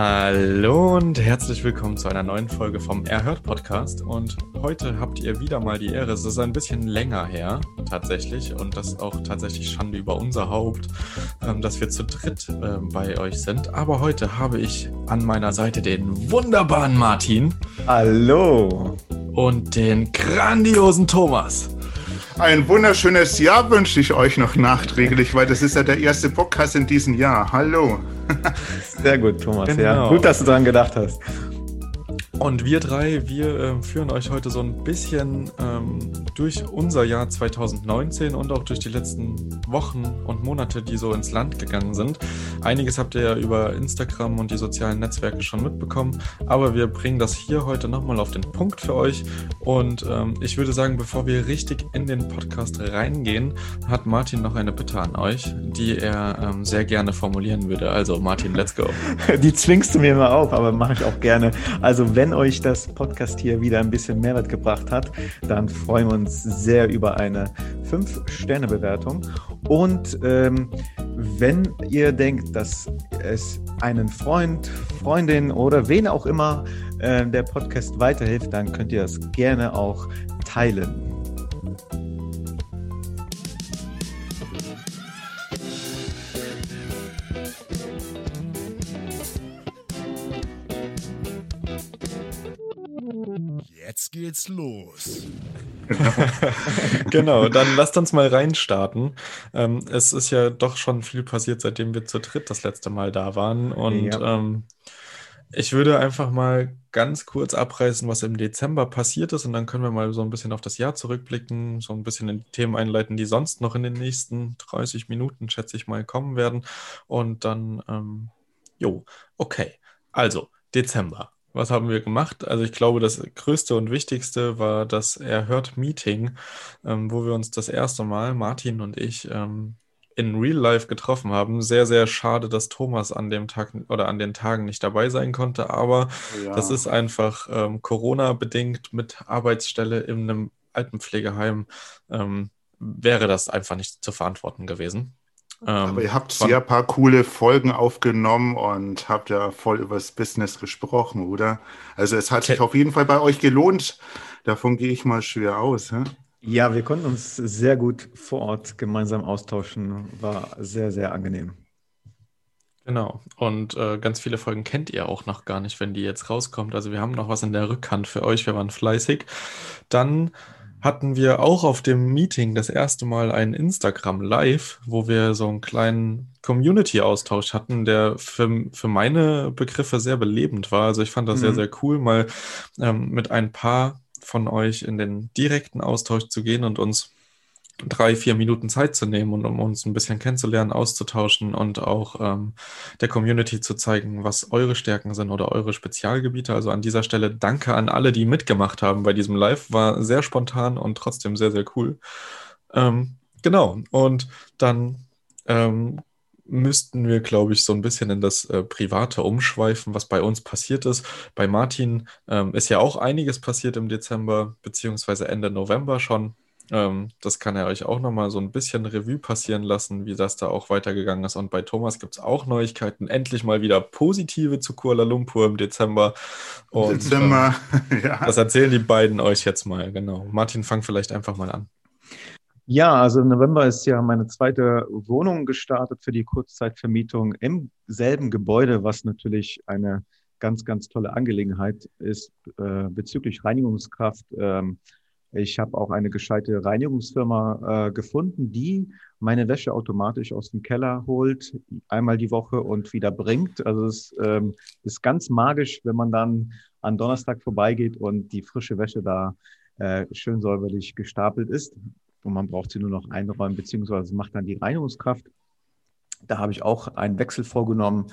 Hallo und herzlich willkommen zu einer neuen Folge vom Erhört Podcast. Und heute habt ihr wieder mal die Ehre. Es ist ein bisschen länger her, tatsächlich, und das ist auch tatsächlich Schande über unser Haupt, ähm, dass wir zu dritt äh, bei euch sind. Aber heute habe ich an meiner Seite den wunderbaren Martin. Hallo. Und den grandiosen Thomas. Ein wunderschönes Jahr wünsche ich euch noch nachträglich, weil das ist ja der erste Podcast in diesem Jahr. Hallo. Sehr gut, Thomas. Genau. Ja, gut, dass du daran gedacht hast. Und wir drei, wir äh, führen euch heute so ein bisschen ähm, durch unser Jahr 2019 und auch durch die letzten Wochen und Monate, die so ins Land gegangen sind. Einiges habt ihr ja über Instagram und die sozialen Netzwerke schon mitbekommen, aber wir bringen das hier heute nochmal auf den Punkt für euch. Und ähm, ich würde sagen, bevor wir richtig in den Podcast reingehen, hat Martin noch eine Bitte an euch, die er ähm, sehr gerne formulieren würde. Also Martin, let's go. Die zwingst du mir immer auf, aber mache ich auch gerne. Also wenn euch das Podcast hier wieder ein bisschen Mehrwert gebracht hat, dann freuen wir uns sehr über eine 5-Sterne-Bewertung. Und ähm, wenn ihr denkt, dass es einen Freund, Freundin oder wen auch immer äh, der Podcast weiterhilft, dann könnt ihr das gerne auch teilen. Geht's los. genau, dann lasst uns mal reinstarten. Ähm, es ist ja doch schon viel passiert, seitdem wir zu dritt das letzte Mal da waren. Und ja. ähm, ich würde einfach mal ganz kurz abreißen, was im Dezember passiert ist. Und dann können wir mal so ein bisschen auf das Jahr zurückblicken, so ein bisschen in die Themen einleiten, die sonst noch in den nächsten 30 Minuten, schätze ich mal, kommen werden. Und dann, ähm, jo, okay. Also, Dezember. Was haben wir gemacht? Also ich glaube, das Größte und Wichtigste war das Erhört-Meeting, ähm, wo wir uns das erste Mal, Martin und ich, ähm, in Real Life getroffen haben. Sehr, sehr schade, dass Thomas an dem Tag oder an den Tagen nicht dabei sein konnte, aber ja. das ist einfach ähm, Corona-bedingt mit Arbeitsstelle in einem Altenpflegeheim ähm, wäre das einfach nicht zu verantworten gewesen. Ähm, Aber ihr habt sehr paar coole Folgen aufgenommen und habt ja voll übers Business gesprochen, oder? Also es hat sich auf jeden Fall bei euch gelohnt. Davon gehe ich mal schwer aus. Hä? Ja, wir konnten uns sehr gut vor Ort gemeinsam austauschen. War sehr, sehr angenehm. Genau. Und äh, ganz viele Folgen kennt ihr auch noch gar nicht, wenn die jetzt rauskommt. Also wir haben noch was in der Rückhand für euch. Wir waren fleißig. Dann hatten wir auch auf dem Meeting das erste Mal ein Instagram Live, wo wir so einen kleinen Community-Austausch hatten, der für, für meine Begriffe sehr belebend war. Also ich fand das mhm. sehr, sehr cool, mal ähm, mit ein paar von euch in den direkten Austausch zu gehen und uns drei, vier Minuten Zeit zu nehmen und um uns ein bisschen kennenzulernen, auszutauschen und auch ähm, der Community zu zeigen, was eure Stärken sind oder eure Spezialgebiete. Also an dieser Stelle danke an alle, die mitgemacht haben bei diesem Live. War sehr spontan und trotzdem sehr, sehr cool. Ähm, genau. Und dann ähm, müssten wir, glaube ich, so ein bisschen in das äh, Private umschweifen, was bei uns passiert ist. Bei Martin ähm, ist ja auch einiges passiert im Dezember, beziehungsweise Ende November schon Ähm, das kann er euch auch nochmal so ein bisschen Revue passieren lassen, wie das da auch weitergegangen ist. Und bei Thomas gibt es auch Neuigkeiten. Endlich mal wieder positive zu Kuala Lumpur im Dezember. Und, Dezember, äh, ja. Das erzählen die beiden euch jetzt mal, genau. Martin, fang vielleicht einfach mal an. Ja, also im November ist ja meine zweite Wohnung gestartet für die Kurzzeitvermietung im selben Gebäude, was natürlich eine ganz, ganz tolle Angelegenheit ist äh, bezüglich Reinigungskraft. Ähm, ich habe auch eine gescheite Reinigungsfirma äh, gefunden, die meine Wäsche automatisch aus dem Keller holt, einmal die Woche und wieder bringt. Also es ähm, ist ganz magisch, wenn man dann an Donnerstag vorbeigeht und die frische Wäsche da äh, schön säuberlich gestapelt ist und man braucht sie nur noch einräumen, beziehungsweise macht dann die Reinigungskraft. Da habe ich auch einen Wechsel vorgenommen,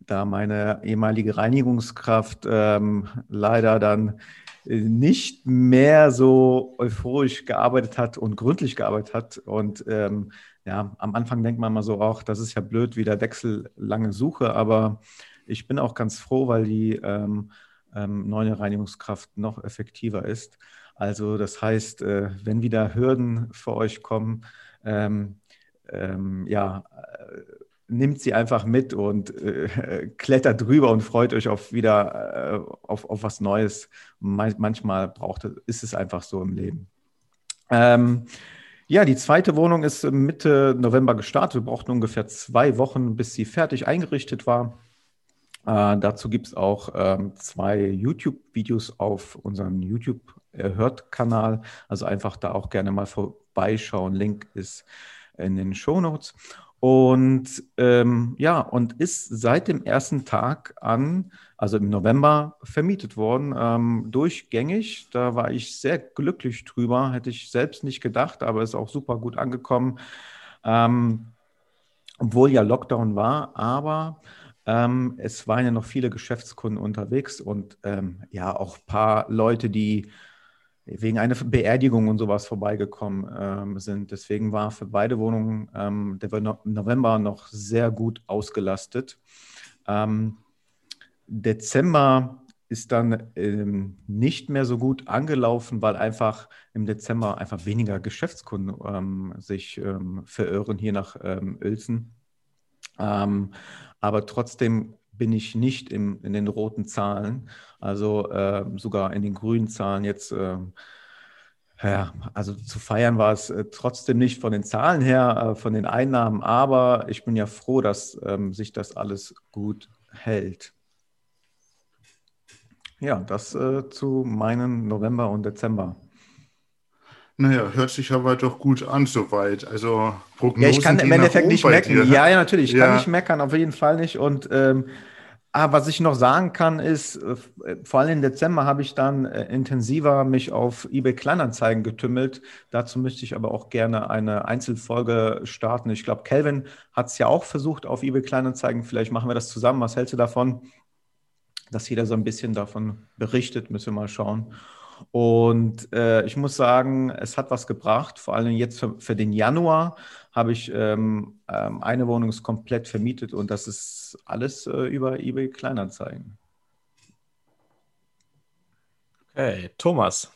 da meine ehemalige Reinigungskraft ähm, leider dann äh, nicht mehr so euphorisch gearbeitet hat und gründlich gearbeitet hat. Und ähm, ja, am Anfang denkt man mal so, auch das ist ja blöd, wieder Wechsel lange Suche, aber ich bin auch ganz froh, weil die ähm, ähm, neue Reinigungskraft noch effektiver ist. Also das heißt, äh, wenn wieder Hürden für euch kommen, ähm, ähm, ja, äh, nimmt sie einfach mit und äh, klettert drüber und freut euch auf wieder äh, auf, auf was Neues. manchmal braucht ist es einfach so im Leben. Ähm, ja, die zweite Wohnung ist Mitte November gestartet. Wir brauchten ungefähr zwei Wochen, bis sie fertig eingerichtet war. Äh, dazu gibt es auch ähm, zwei YouTube-Videos auf unserem YouTube Hört-Kanal. Also einfach da auch gerne mal vorbeischauen. Link ist in den Show Notes. Und ähm, ja, und ist seit dem ersten Tag an, also im November, vermietet worden, ähm, durchgängig. Da war ich sehr glücklich drüber, hätte ich selbst nicht gedacht, aber ist auch super gut angekommen. Ähm, obwohl ja Lockdown war, aber ähm, es waren ja noch viele Geschäftskunden unterwegs und ähm, ja, auch ein paar Leute, die wegen einer Beerdigung und sowas vorbeigekommen ähm, sind. Deswegen war für beide Wohnungen ähm, der November noch sehr gut ausgelastet. Ähm, Dezember ist dann ähm, nicht mehr so gut angelaufen, weil einfach im Dezember einfach weniger Geschäftskunden ähm, sich ähm, verirren hier nach Uelzen. aber trotzdem bin ich nicht im, in den roten Zahlen, also äh, sogar in den grünen Zahlen jetzt. Äh, ja, also zu feiern war es äh, trotzdem nicht von den Zahlen her, äh, von den Einnahmen, aber ich bin ja froh, dass ähm, sich das alles gut hält. Ja, das äh, zu meinen November und Dezember. Naja, hört sich aber doch gut an soweit. Also Prognosen Ja, ich kann im Endeffekt nicht meckern. Ja, ja, natürlich. Ich ja. kann nicht meckern, auf jeden Fall nicht. Und ähm, Ah, was ich noch sagen kann, ist, äh, vor allem im Dezember habe ich dann äh, intensiver mich auf eBay Kleinanzeigen getümmelt. Dazu müsste ich aber auch gerne eine Einzelfolge starten. Ich glaube, Kelvin hat es ja auch versucht auf eBay Kleinanzeigen. Vielleicht machen wir das zusammen. Was hältst du davon? Dass jeder so ein bisschen davon berichtet, müssen wir mal schauen. Und äh, ich muss sagen, es hat was gebracht, vor allem jetzt für, für den Januar habe ich ähm, ähm, eine Wohnung ist komplett vermietet und das ist alles äh, über eBay Kleinanzeigen. Okay, Thomas,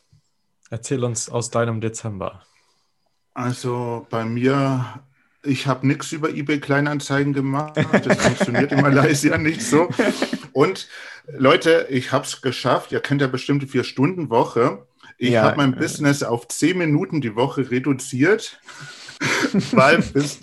erzähl uns aus deinem Dezember. Also bei mir, ich habe nichts über eBay Kleinanzeigen gemacht. Das funktioniert in Malaysia nicht so. Und Leute, ich habe es geschafft. Ihr kennt ja bestimmt die Vier-Stunden-Woche. Ich ja, habe mein äh, Business auf zehn Minuten die Woche reduziert weil, bis,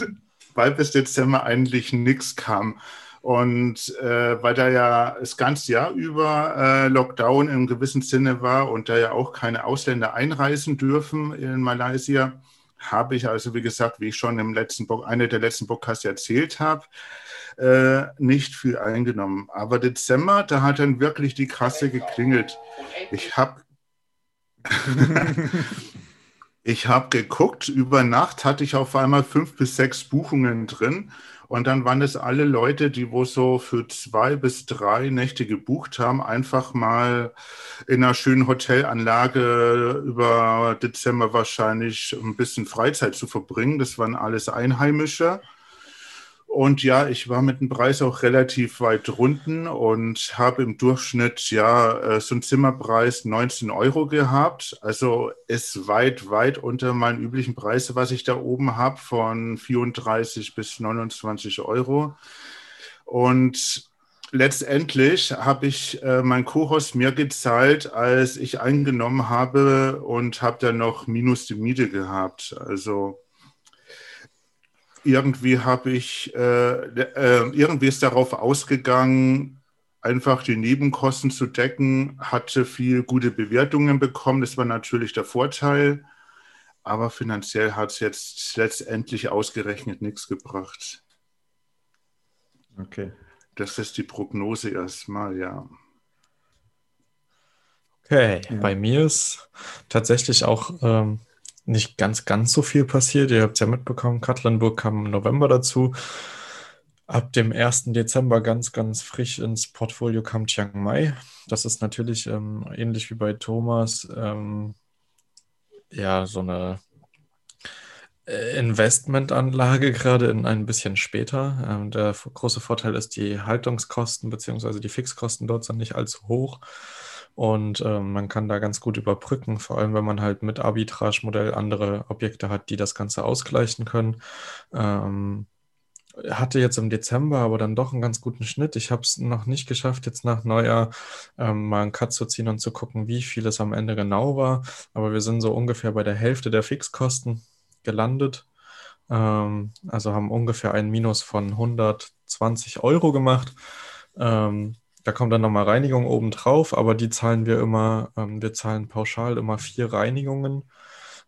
weil bis Dezember eigentlich nichts kam. Und äh, weil da ja das ganze Jahr über äh, Lockdown im gewissen Sinne war und da ja auch keine Ausländer einreisen dürfen in Malaysia, habe ich also, wie gesagt, wie ich schon im letzten Bo einer der letzten Podcasts erzählt habe, äh, nicht viel eingenommen. Aber Dezember, da hat dann wirklich die Kasse geklingelt. Ich habe Ich habe geguckt, über Nacht hatte ich auf einmal fünf bis sechs Buchungen drin. Und dann waren es alle Leute, die wo so für zwei bis drei Nächte gebucht haben, einfach mal in einer schönen Hotelanlage über Dezember wahrscheinlich ein bisschen Freizeit zu verbringen. Das waren alles Einheimische. Und ja, ich war mit dem Preis auch relativ weit drunten und habe im Durchschnitt ja äh, so einen Zimmerpreis 19 Euro gehabt. Also ist weit, weit unter meinen üblichen Preisen, was ich da oben habe, von 34 bis 29 Euro. Und letztendlich habe ich äh, mein Co-Host mir gezahlt, als ich eingenommen habe und habe dann noch minus die Miete gehabt. Also irgendwie habe ich, äh, äh, irgendwie ist darauf ausgegangen, einfach die Nebenkosten zu decken, hatte viel gute Bewertungen bekommen. Das war natürlich der Vorteil. Aber finanziell hat es jetzt letztendlich ausgerechnet nichts gebracht. Okay. Das ist die Prognose erstmal, ja. Okay, ja. bei mir ist tatsächlich auch ähm, nicht ganz, ganz so viel passiert. Ihr habt es ja mitbekommen, Katlenburg kam im November dazu. Ab dem 1. Dezember ganz, ganz frisch ins Portfolio kam Chiang Mai. Das ist natürlich ähm, ähnlich wie bei Thomas, ähm, ja, so eine äh, Investmentanlage gerade in ein bisschen später. Ähm, der große Vorteil ist, die Haltungskosten bzw. die Fixkosten dort sind nicht allzu hoch. Und ähm, man kann da ganz gut überbrücken, vor allem wenn man halt mit Arbitrage-Modell andere Objekte hat, die das Ganze ausgleichen können. Ähm, hatte jetzt im Dezember aber dann doch einen ganz guten Schnitt. Ich habe es noch nicht geschafft, jetzt nach Neujahr ähm, mal einen Cut zu ziehen und zu gucken, wie viel es am Ende genau war. Aber wir sind so ungefähr bei der Hälfte der Fixkosten gelandet. Ähm, also haben ungefähr ein Minus von 120 Euro gemacht. Ähm, da kommt dann nochmal Reinigung oben drauf, aber die zahlen wir immer, ähm, wir zahlen pauschal immer vier Reinigungen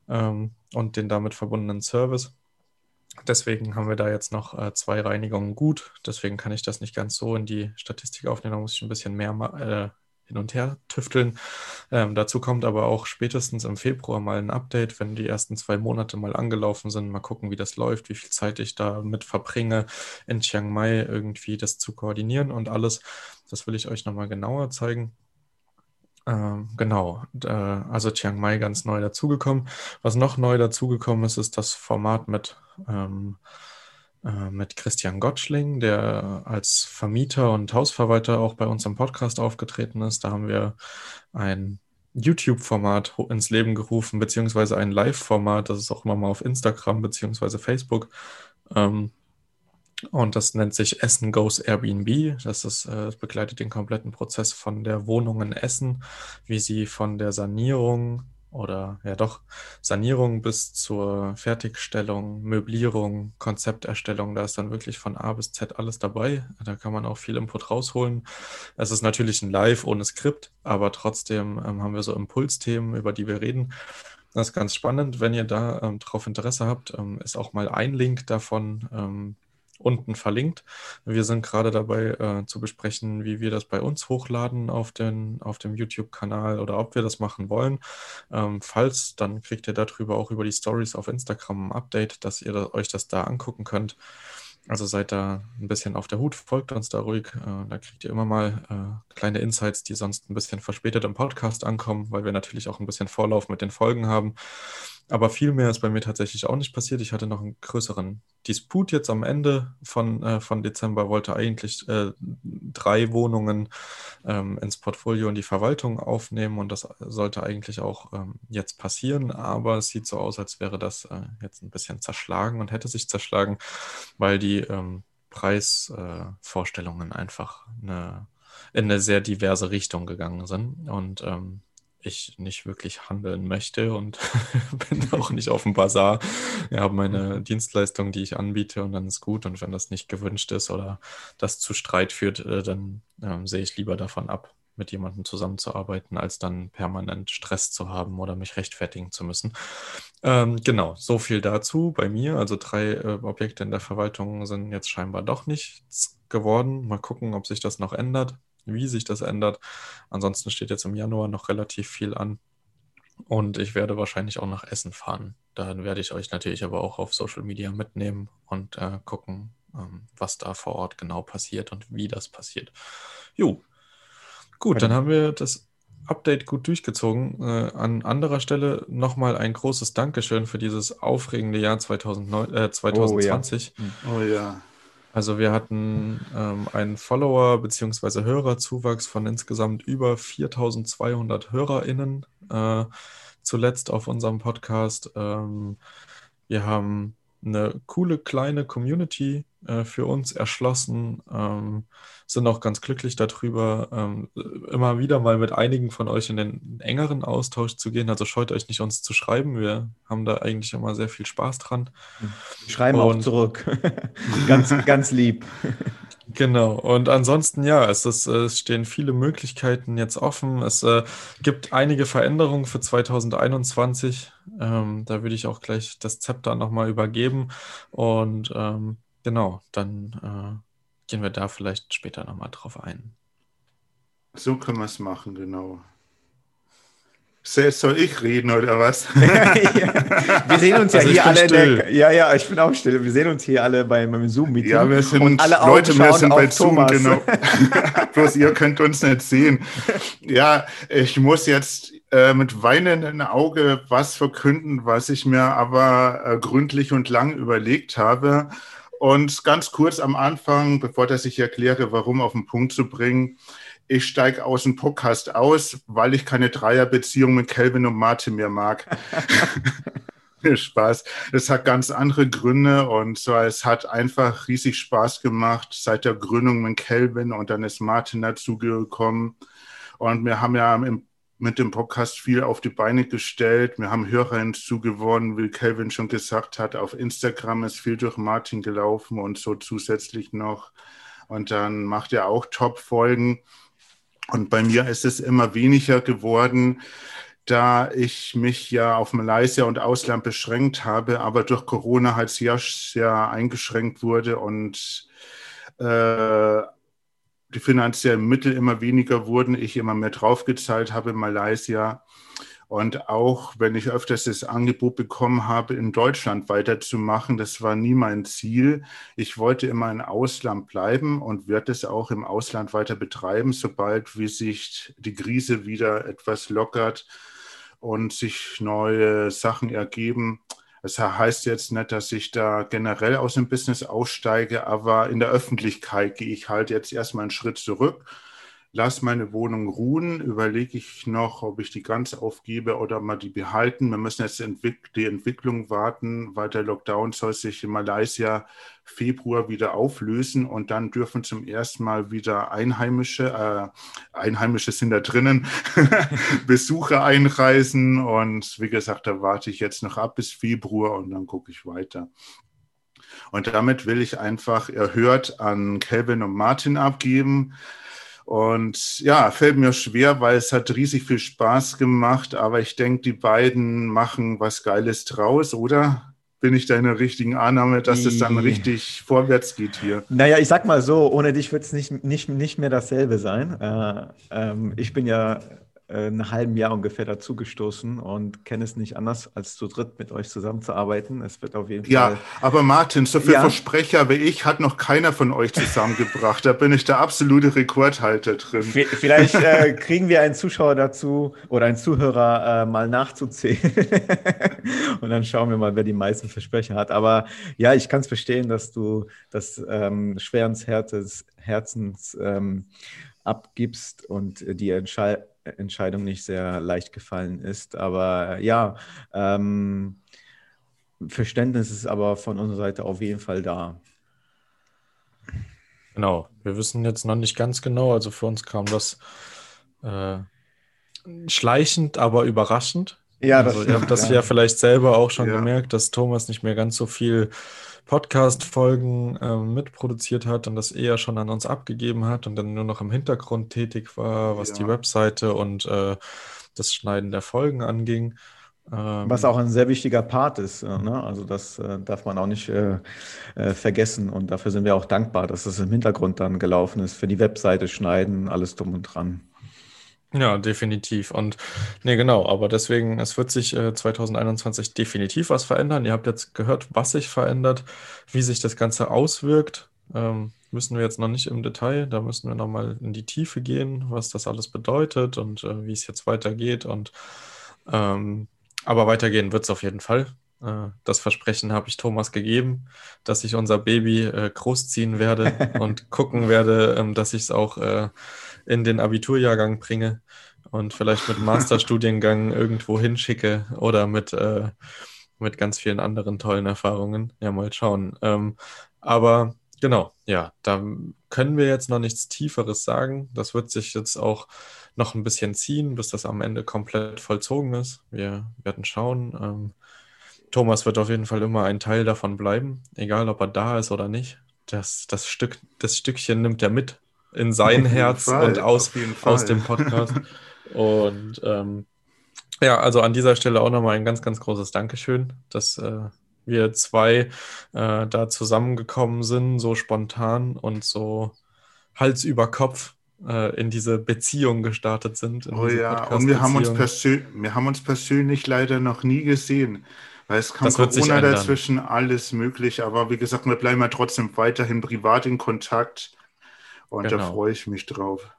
ähm, und den damit verbundenen Service. Deswegen haben wir da jetzt noch äh, zwei Reinigungen gut. Deswegen kann ich das nicht ganz so in die Statistik aufnehmen. Da muss ich ein bisschen mehr äh, hin und her tüfteln. Ähm, dazu kommt aber auch spätestens im Februar mal ein Update, wenn die ersten zwei Monate mal angelaufen sind. Mal gucken, wie das läuft, wie viel Zeit ich damit verbringe, in Chiang Mai irgendwie das zu koordinieren und alles. Das will ich euch nochmal genauer zeigen. Ähm, genau, äh, also Chiang Mai ganz neu dazugekommen. Was noch neu dazugekommen ist, ist das Format mit ähm, äh, mit Christian Gottschling, der als Vermieter und Hausverwalter auch bei uns im Podcast aufgetreten ist. Da haben wir ein YouTube-Format ins Leben gerufen, beziehungsweise ein Live-Format, das ist auch immer mal auf Instagram beziehungsweise Facebook. Ähm, und das nennt sich Essen Goes Airbnb. Das, ist, äh, begleitet den kompletten Prozess von der Wohnung in Essen, wie sie von der Sanierung oder ja doch Sanierung bis zur Fertigstellung, Möblierung, Konzepterstellung, da ist dann wirklich von A bis Z alles dabei. Da kann man auch viel Input rausholen. Es ist natürlich ein Live ohne Skript, aber trotzdem ähm, haben wir so Impulsthemen, über die wir reden. Das ist ganz spannend. Wenn ihr da ähm, drauf Interesse habt, ähm, ist auch mal ein Link davon ähm, unten verlinkt. Wir sind gerade dabei äh, zu besprechen, wie wir das bei uns hochladen auf, den, auf dem YouTube-Kanal oder ob wir das machen wollen. Ähm, falls, dann kriegt ihr darüber auch über die Stories auf Instagram ein Update, dass ihr da, euch das da angucken könnt. Also seid da ein bisschen auf der Hut, folgt uns da ruhig. Äh, da kriegt ihr immer mal äh, kleine Insights, die sonst ein bisschen verspätet im Podcast ankommen, weil wir natürlich auch ein bisschen Vorlauf mit den Folgen haben. Aber viel mehr ist bei mir tatsächlich auch nicht passiert. Ich hatte noch einen größeren Disput jetzt am Ende von, äh, von Dezember, wollte eigentlich äh, drei Wohnungen ähm, ins Portfolio und die Verwaltung aufnehmen und das sollte eigentlich auch ähm, jetzt passieren. Aber es sieht so aus, als wäre das äh, jetzt ein bisschen zerschlagen und hätte sich zerschlagen, weil die ähm, Preisvorstellungen einfach eine, in eine sehr diverse Richtung gegangen sind. Und ähm, ich nicht wirklich handeln möchte und bin auch nicht auf dem Bazar. Ich habe meine Dienstleistung, die ich anbiete und dann ist gut. Und wenn das nicht gewünscht ist oder das zu Streit führt, äh, dann ähm, sehe ich lieber davon ab, mit jemandem zusammenzuarbeiten, als dann permanent Stress zu haben oder mich rechtfertigen zu müssen. Ähm, genau, so viel dazu bei mir. Also drei äh, Objekte in der Verwaltung sind jetzt scheinbar doch nichts geworden. Mal gucken, ob sich das noch ändert wie sich das ändert. Ansonsten steht jetzt im Januar noch relativ viel an. Und ich werde wahrscheinlich auch nach Essen fahren. Dann werde ich euch natürlich aber auch auf Social Media mitnehmen und äh, gucken, ähm, was da vor Ort genau passiert und wie das passiert. Jo. Gut, dann haben wir das Update gut durchgezogen. Äh, an anderer Stelle nochmal ein großes Dankeschön für dieses aufregende Jahr 2009, äh, 2020. Oh ja. Oh ja. Also wir hatten ähm, einen Follower- bzw. Hörerzuwachs von insgesamt über 4200 HörerInnen äh, zuletzt auf unserem Podcast. Ähm, wir haben eine coole kleine Community äh, für uns erschlossen, ähm, sind auch ganz glücklich darüber, ähm, immer wieder mal mit einigen von euch in den engeren Austausch zu gehen. Also scheut euch nicht, uns zu schreiben. Wir haben da eigentlich immer sehr viel Spaß dran. Schreiben Und, auch zurück. ganz, ganz lieb. Genau, und ansonsten ja, es, ist, es stehen viele Möglichkeiten jetzt offen. Es äh, gibt einige Veränderungen für 2021. Ähm, da würde ich auch gleich das Zepter nochmal übergeben. Und ähm, genau, dann äh, gehen wir da vielleicht später nochmal drauf ein. So können wir es machen, genau. Soll ich reden oder was? wir sehen uns ja also hier alle. Der, ja, ja, ich bin auch still. Wir sehen uns hier alle beim Zoom-Meeting. Ja, wir sind und alle Leute, wir sind bei Zoom, Thomas. genau. Bloß ihr könnt uns nicht sehen. Ja, ich muss jetzt äh, mit weinendem Auge was verkünden, was ich mir aber äh, gründlich und lang überlegt habe. Und ganz kurz am Anfang, bevor dass ich erkläre, warum auf den Punkt zu bringen, ich steige aus dem Podcast aus, weil ich keine Dreierbeziehung mit Kelvin und Martin mehr mag. Spaß. Das hat ganz andere Gründe und so, es hat einfach riesig Spaß gemacht seit der Gründung mit Kelvin und dann ist Martin dazugekommen. Und wir haben ja im, mit dem Podcast viel auf die Beine gestellt. Wir haben Hörer hinzugewonnen, wie Kelvin schon gesagt hat. Auf Instagram ist viel durch Martin gelaufen und so zusätzlich noch. Und dann macht er auch Top-Folgen. Und bei mir ist es immer weniger geworden, da ich mich ja auf Malaysia und Ausland beschränkt habe, aber durch Corona halt sehr, sehr eingeschränkt wurde und äh, die finanziellen Mittel immer weniger wurden, ich immer mehr draufgezahlt habe in Malaysia und auch wenn ich öfters das Angebot bekommen habe, in Deutschland weiterzumachen, das war nie mein Ziel. Ich wollte immer im Ausland bleiben und werde es auch im Ausland weiter betreiben, sobald wie sich die Krise wieder etwas lockert und sich neue Sachen ergeben. Das heißt jetzt nicht, dass ich da generell aus dem Business aussteige, aber in der Öffentlichkeit gehe ich halt jetzt erstmal einen Schritt zurück lass meine Wohnung ruhen, überlege ich noch, ob ich die ganz aufgebe oder mal die behalten. Wir müssen jetzt die Entwicklung warten, weil der Lockdown soll sich in Malaysia Februar wieder auflösen und dann dürfen zum ersten Mal wieder Einheimische, äh, Einheimische sind da drinnen, Besucher einreisen und wie gesagt, da warte ich jetzt noch ab bis Februar und dann gucke ich weiter. Und damit will ich einfach erhört an Kelvin und Martin abgeben. Und ja, fällt mir schwer, weil es hat riesig viel Spaß gemacht, aber ich denke, die beiden machen was Geiles draus, oder? Bin ich da in der richtigen Annahme, dass es dann richtig vorwärts geht hier? Naja, ich sag mal so, ohne dich wird es nicht, nicht, nicht mehr dasselbe sein. Äh, ähm, ich bin ja äh, einem halben Jahr ungefähr dazugestoßen und kenne es nicht anders, als zu dritt mit euch zusammenzuarbeiten. Es wird auf jeden ja, Fall. Ja, aber Martin, so viel ja. Versprecher wie ich hat noch keiner von euch zusammengebracht. da bin ich der absolute Rekordhalter drin. Vielleicht äh, kriegen wir einen Zuschauer dazu oder einen Zuhörer äh, mal nachzuzählen. und dann schauen wir mal, wer die meisten Versprecher hat. Aber ja, ich kann es verstehen, dass du das ähm, schweren Herzens ähm, abgibst und die Entscheidung Entscheidung nicht sehr leicht gefallen ist. Aber ja, ähm, Verständnis ist aber von unserer Seite auf jeden Fall da. Genau, wir wissen jetzt noch nicht ganz genau. Also für uns kam das äh, schleichend, aber überraschend. Ja, das also, ihr habt das ja. ja vielleicht selber auch schon ja. gemerkt, dass Thomas nicht mehr ganz so viel Podcast-Folgen äh, mitproduziert hat und das eher schon an uns abgegeben hat und dann nur noch im Hintergrund tätig war, was ja. die Webseite und äh, das Schneiden der Folgen anging. Ähm, was auch ein sehr wichtiger Part ist. Äh, ne? Also das äh, darf man auch nicht äh, äh, vergessen und dafür sind wir auch dankbar, dass es im Hintergrund dann gelaufen ist für die Webseite schneiden, alles drum und dran. Ja, definitiv. Und nee, genau, aber deswegen, es wird sich äh, 2021 definitiv was verändern. Ihr habt jetzt gehört, was sich verändert, wie sich das Ganze auswirkt. Ähm, müssen wir jetzt noch nicht im Detail, da müssen wir nochmal in die Tiefe gehen, was das alles bedeutet und äh, wie es jetzt weitergeht. Und ähm, aber weitergehen wird es auf jeden Fall. Äh, das Versprechen habe ich Thomas gegeben, dass ich unser Baby äh, großziehen werde und gucken werde, ähm, dass ich es auch äh, in den Abiturjahrgang bringe und vielleicht mit Masterstudiengang irgendwo hinschicke oder mit, mit ganz vielen anderen tollen Erfahrungen. Ja, mal schauen. Ähm, aber genau, ja, da können wir jetzt noch nichts Tieferes sagen. Das wird sich jetzt auch noch ein bisschen ziehen, bis das am Ende komplett vollzogen ist. Wir werden schauen. Thomas wird auf jeden Fall immer ein Teil davon bleiben, egal ob er da ist oder nicht. Das, das, Stück, das Stückchen nimmt er mit in sein Herz Fall, und aus, aus dem Podcast. und ähm, ja, also an dieser Stelle auch nochmal ein ganz, ganz großes Dankeschön, dass äh, wir zwei äh, da zusammengekommen sind, so spontan und so Hals über Kopf äh, in diese Beziehung gestartet sind. oh ja, und wir haben, uns wir haben uns persönlich leider noch nie gesehen. Weil es kam Corona dazwischen, alles möglich. Aber wie gesagt, wir bleiben ja trotzdem weiterhin privat in Kontakt. Und genau. da freue ich mich drauf.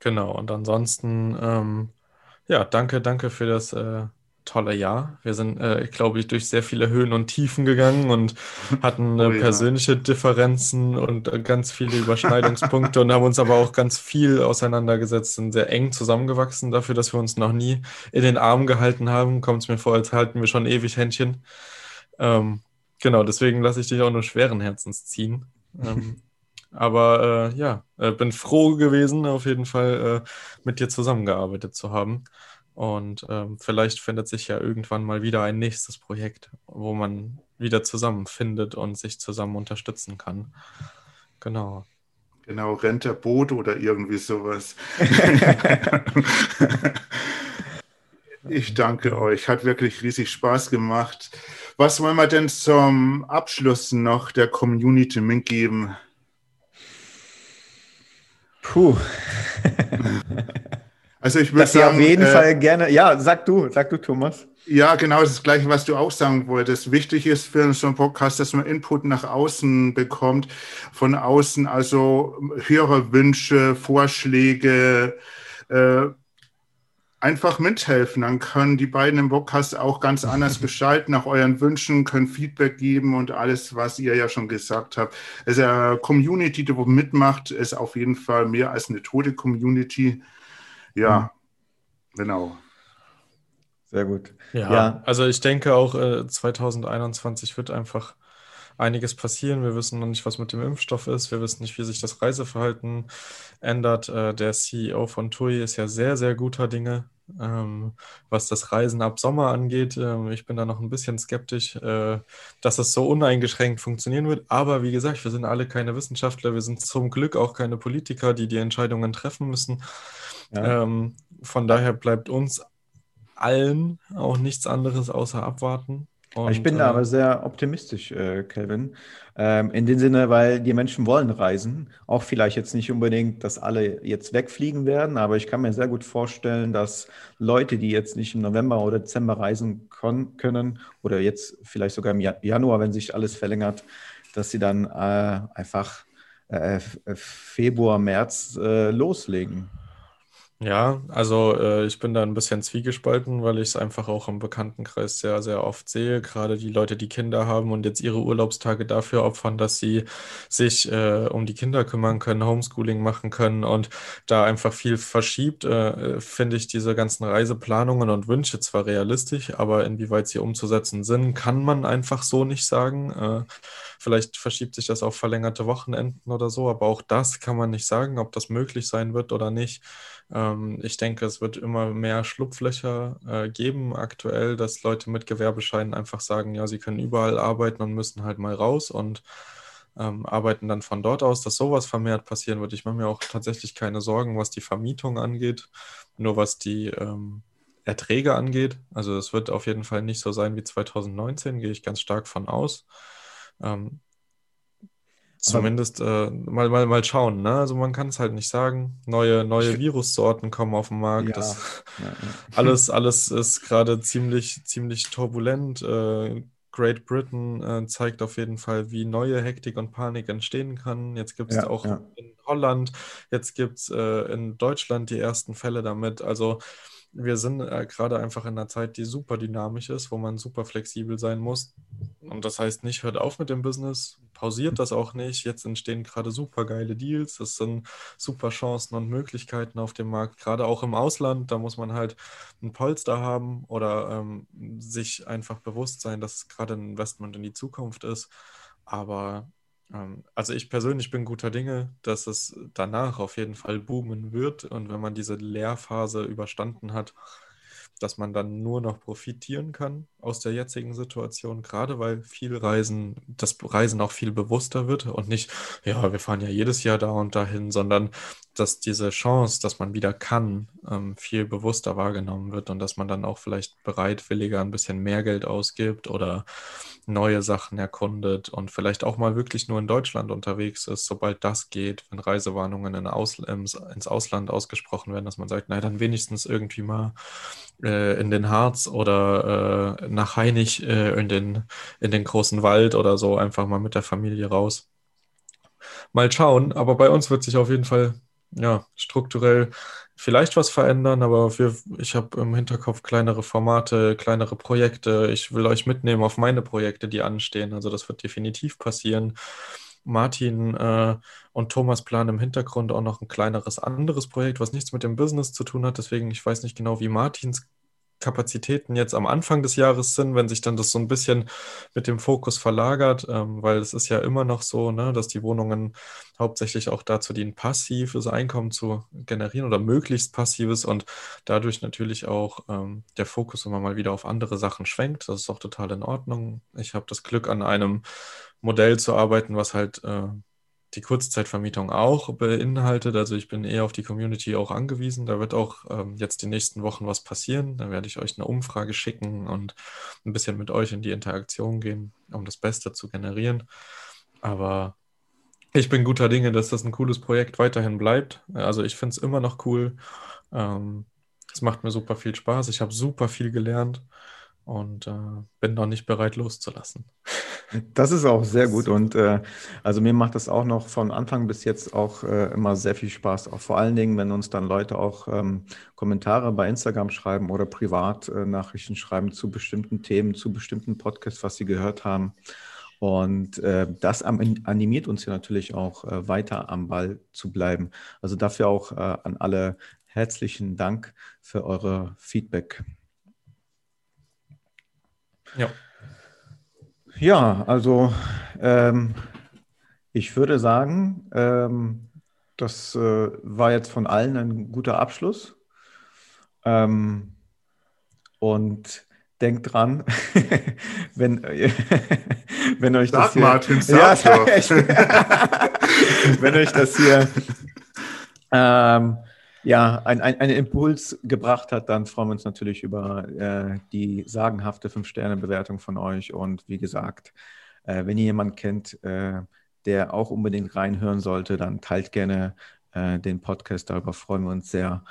Genau. Und ansonsten, ähm, ja, danke, danke für das äh, tolle Jahr. Wir sind, äh, glaube ich, durch sehr viele Höhen und Tiefen gegangen und hatten äh, oh, ja. persönliche Differenzen und äh, ganz viele Überschneidungspunkte und haben uns aber auch ganz viel auseinandergesetzt, sind sehr eng zusammengewachsen dafür, dass wir uns noch nie in den Arm gehalten haben. Kommt es mir vor, als halten wir schon ewig Händchen. Ähm, genau, deswegen lasse ich dich auch nur schweren Herzens ziehen. Ähm, aber äh, ja, äh, bin froh gewesen, auf jeden Fall äh, mit dir zusammengearbeitet zu haben. Und ähm, vielleicht findet sich ja irgendwann mal wieder ein nächstes Projekt, wo man wieder zusammenfindet und sich zusammen unterstützen kann. Genau. Genau, rennt der Boot oder irgendwie sowas. ich danke euch, hat wirklich riesig Spaß gemacht. Was wollen wir denn zum Abschluss noch der Community mitgeben? Puh. Also ich würde sagen, auf jeden äh, Fall gerne. Ja, sag du, sag du, Thomas. Ja, genau das Gleiche, was du auch sagen wolltest. Wichtig ist für so einen Podcast, dass man Input nach außen bekommt, von außen, also höhere Wünsche, Vorschläge, äh, einfach mithelfen. Dann können die beiden im Podcast auch ganz anders gestalten, nach euren Wünschen, können Feedback geben und alles, was ihr ja schon gesagt habt. Es ist eine Community, die mitmacht, ist auf jeden Fall mehr als eine tote Community. Ja, mhm. genau. Sehr gut. Ja, ja, also ich denke auch äh, 2021 wird einfach einiges passieren. Wir wissen noch nicht, was mit dem Impfstoff ist. Wir wissen nicht, wie sich das Reiseverhalten ändert. Äh, der CEO von TUI ist ja sehr, sehr guter Dinge, ähm, was das Reisen ab Sommer angeht. Ähm, ich bin da noch ein bisschen skeptisch, äh, dass es so uneingeschränkt funktionieren wird. Aber wie gesagt, wir sind alle keine Wissenschaftler. Wir sind zum Glück auch keine Politiker, die die Entscheidungen treffen müssen. Ja. Ähm, von daher bleibt uns allen auch nichts anderes außer abwarten. Und, ich bin da äh, aber sehr optimistisch, äh, Kelvin. Ähm, in dem Sinne, weil die Menschen wollen reisen. Auch vielleicht jetzt nicht unbedingt, dass alle jetzt wegfliegen werden, aber ich kann mir sehr gut vorstellen, dass Leute, die jetzt nicht im November oder Dezember reisen können oder jetzt vielleicht sogar im Januar, wenn sich alles verlängert, dass sie dann äh, einfach äh, Februar, März äh, loslegen. Ja, also äh, ich bin da ein bisschen zwiegespalten, weil ich es einfach auch im Bekanntenkreis sehr, sehr oft sehe. Gerade die Leute, die Kinder haben und jetzt ihre Urlaubstage dafür opfern, dass sie sich äh, um die Kinder kümmern können, Homeschooling machen können und da einfach viel verschiebt, äh, finde ich diese ganzen Reiseplanungen und Wünsche zwar realistisch, aber inwieweit sie umzusetzen sind, kann man einfach so nicht sagen. Äh, vielleicht verschiebt sich das auf verlängerte Wochenenden oder so, aber auch das kann man nicht sagen, ob das möglich sein wird oder nicht. Ähm, ich denke, es wird immer mehr Schlupflöcher äh, geben aktuell, dass Leute mit Gewerbescheinen einfach sagen, ja, sie können überall arbeiten und müssen halt mal raus und ähm, arbeiten dann von dort aus, dass sowas vermehrt passieren wird. Ich mache mir auch tatsächlich keine Sorgen, was die Vermietung angeht, nur was die ähm, Erträge angeht. Also es wird auf jeden Fall nicht so sein wie 2019, gehe ich ganz stark von aus. Ähm, Zumindest äh, mal, mal, mal schauen. Ne? Also man kann es halt nicht sagen. Neue, neue Virussorten kommen auf den Markt. Ja. Das, ja, ja. Alles, alles ist gerade ziemlich, ziemlich turbulent. Äh, Great Britain äh, zeigt auf jeden Fall, wie neue Hektik und Panik entstehen kann. Jetzt gibt es auch in Holland, jetzt gibt es äh, in Deutschland die ersten Fälle damit. Also wir sind äh, gerade einfach in einer Zeit, die super dynamisch ist, wo man super flexibel sein muss. Und das heißt nicht, hört auf mit dem Business, pausiert das auch nicht. Jetzt entstehen gerade super geile Deals. Es sind super Chancen und Möglichkeiten auf dem Markt, gerade auch im Ausland. Da muss man halt ein Polster haben oder ähm, sich einfach bewusst sein, dass es gerade ein Investment in die Zukunft ist. Aber also ich persönlich bin guter Dinge, dass es danach auf jeden Fall boomen wird. Und wenn man diese Lehrphase überstanden hat, dass man dann nur noch profitieren kann aus der jetzigen Situation, gerade weil viel Reisen, das Reisen auch viel bewusster wird und nicht, ja, wir fahren ja jedes Jahr da und dahin, sondern dass diese Chance, dass man wieder kann, ähm, viel bewusster wahrgenommen wird und dass man dann auch vielleicht bereitwilliger ein bisschen mehr Geld ausgibt oder neue Sachen erkundet und vielleicht auch mal wirklich nur in Deutschland unterwegs ist, sobald das geht, wenn Reisewarnungen in Aus ins Ausland ausgesprochen werden, dass man sagt, naja, dann wenigstens irgendwie mal äh, in den Harz oder äh, nach Heinig äh, in, den, in den großen Wald oder so, einfach mal mit der Familie raus. Mal schauen, aber bei uns wird sich auf jeden Fall ja, strukturell vielleicht was verändern, aber wir, ich habe im Hinterkopf kleinere Formate, kleinere Projekte. Ich will euch mitnehmen auf meine Projekte, die anstehen. Also das wird definitiv passieren. Martin äh, und Thomas planen im Hintergrund auch noch ein kleineres anderes Projekt, was nichts mit dem Business zu tun hat. Deswegen, ich weiß nicht genau, wie Martins Kapazitäten jetzt am Anfang des Jahres sind, wenn sich dann das so ein bisschen mit dem Fokus verlagert, ähm, weil es ist ja immer noch so, ne, dass die Wohnungen hauptsächlich auch dazu dienen, passives Einkommen zu generieren oder möglichst passives und dadurch natürlich auch ähm, der Fokus immer mal wieder auf andere Sachen schwenkt. Das ist auch total in Ordnung. Ich habe das Glück, an einem Modell zu arbeiten, was halt äh, die Kurzzeitvermietung auch beinhaltet. Also ich bin eher auf die Community auch angewiesen. Da wird auch ähm, jetzt die nächsten Wochen was passieren. Da werde ich euch eine Umfrage schicken und ein bisschen mit euch in die Interaktion gehen, um das Beste zu generieren. Aber ich bin guter Dinge, dass das ein cooles Projekt weiterhin bleibt. Also ich finde es immer noch cool. Ähm, es macht mir super viel Spaß. Ich habe super viel gelernt und äh, bin noch nicht bereit loszulassen. Das ist auch sehr gut und äh, also mir macht das auch noch von Anfang bis jetzt auch äh, immer sehr viel Spaß. Auch vor allen Dingen, wenn uns dann Leute auch ähm, Kommentare bei Instagram schreiben oder privat äh, schreiben zu bestimmten Themen, zu bestimmten Podcasts, was sie gehört haben. Und äh, das animiert uns ja natürlich auch äh, weiter am Ball zu bleiben. Also dafür auch äh, an alle herzlichen Dank für eure Feedback. Ja. Ja, also ähm, ich würde sagen, ähm, das äh, war jetzt von allen ein guter Abschluss. Ähm, und denkt dran, wenn, wenn euch das hier, Martin, ja, wenn euch das hier ähm, ja, ein, ein, einen Impuls gebracht hat, dann freuen wir uns natürlich über äh, die sagenhafte Fünf-Sterne-Bewertung von euch. Und wie gesagt, äh, wenn ihr jemanden kennt, äh, der auch unbedingt reinhören sollte, dann teilt gerne äh, den Podcast. Darüber freuen wir uns sehr.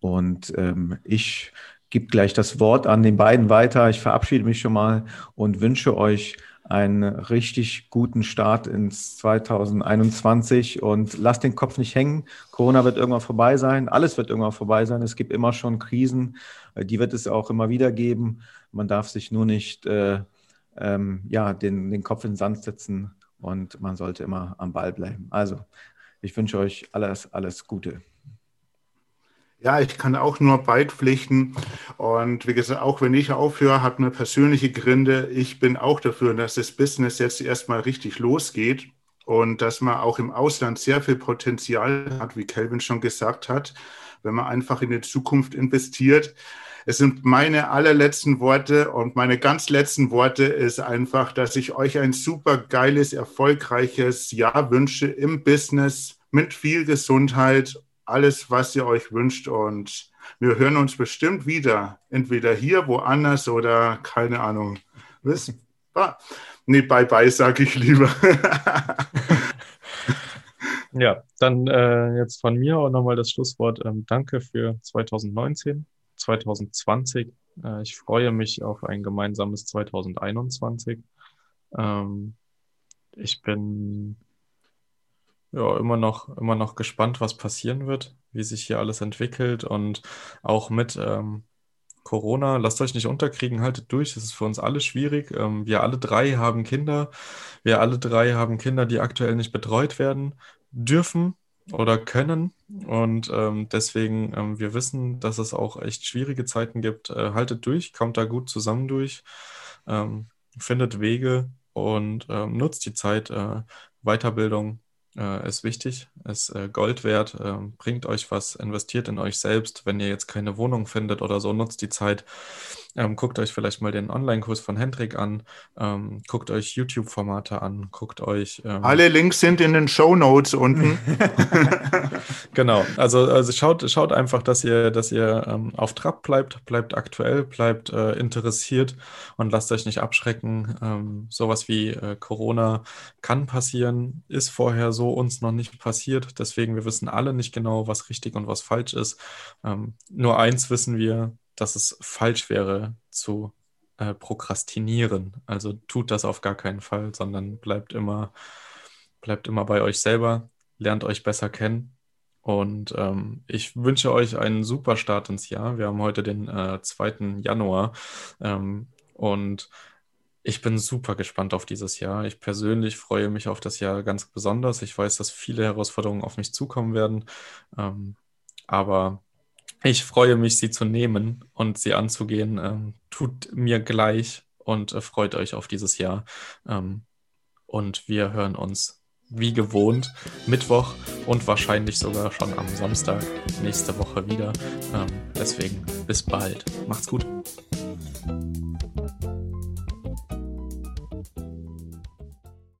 Und ähm, ich gebe gleich das Wort an den beiden weiter. Ich verabschiede mich schon mal und wünsche euch einen richtig guten Start ins 2021 und lasst den Kopf nicht hängen. Corona wird irgendwann vorbei sein, alles wird irgendwann vorbei sein. Es gibt immer schon Krisen, äh, die wird es auch immer wieder geben. Man darf sich nur nicht äh, ähm, ja, den, den Kopf in den Sand setzen und man sollte immer am Ball bleiben. Also, ich wünsche euch alles, alles Gute. Ja, ich kann auch nur beipflichten. Und wie gesagt, auch wenn ich aufhöre, hat mir persönliche Gründe. Ich bin auch dafür, dass das Business jetzt erstmal richtig losgeht und dass man auch im Ausland sehr viel Potenzial hat, wie Kelvin schon gesagt hat, wenn man einfach in die Zukunft investiert. Es sind meine allerletzten Worte und meine ganz letzten Worte ist einfach, dass ich euch ein super geiles, erfolgreiches Jahr wünsche im Business mit viel Gesundheit alles, was ihr euch wünscht. Und wir hören uns bestimmt wieder. Entweder hier, woanders oder keine Ahnung. Wisst? Ah, nee, bye bye, sage ich lieber. ja, dann äh, jetzt von mir auch nochmal das Schlusswort. Ähm, danke für 2019, 2020. Äh, ich freue mich auf ein gemeinsames 2021. Ähm, ich bin ja, immer noch, immer noch gespannt, was passieren wird, wie sich hier alles entwickelt und auch mit, ähm, Corona, lasst euch nicht unterkriegen, haltet durch. Es ist für uns alle schwierig. Ähm, wir alle drei haben Kinder. Wir alle drei haben Kinder, die aktuell nicht betreut werden dürfen oder können. Und ähm, deswegen, ähm, wir wissen, dass es auch echt schwierige Zeiten gibt. Äh, haltet durch, kommt da gut zusammen durch, ähm, findet Wege und ähm, nutzt die Zeit. Äh, Weiterbildung äh, ist wichtig, ist äh, Gold wert, äh, bringt euch was, investiert in euch selbst. Wenn ihr jetzt keine Wohnung findet oder so, nutzt die Zeit. Ähm, guckt euch vielleicht mal den Online-Kurs von Hendrik an, ähm, guckt euch YouTube-Formate an, guckt euch. Ähm, Alle Links sind in den Show Notes unten. genau, also, also schaut, schaut einfach, dass ihr, dass ihr ähm, auf Trab bleibt, bleibt aktuell, bleibt äh, interessiert und lasst euch nicht abschrecken. Ähm, sowas wie äh, Corona kann passieren, ist vorher so uns noch nicht passiert. Deswegen, wir wissen alle nicht genau, was richtig und was falsch ist. Ähm, nur eins wissen wir, dass es falsch wäre zu äh, prokrastinieren. Also tut das auf gar keinen Fall, sondern bleibt immer, bleibt immer bei euch selber, lernt euch besser kennen. Und ähm, ich wünsche euch einen super Start ins Jahr. Wir haben heute den äh, 2. Januar ähm, und ich bin super gespannt auf dieses Jahr. Ich persönlich freue mich auf das Jahr ganz besonders. Ich weiß, dass viele Herausforderungen auf mich zukommen werden. Ähm, aber ich freue mich, sie zu nehmen und sie anzugehen. Ähm, tut mir gleich und äh, freut euch auf dieses Jahr. Ähm, und wir hören uns wie gewohnt Mittwoch und wahrscheinlich sogar schon am Samstag nächste Woche wieder. Ähm, deswegen bis bald. Macht's gut.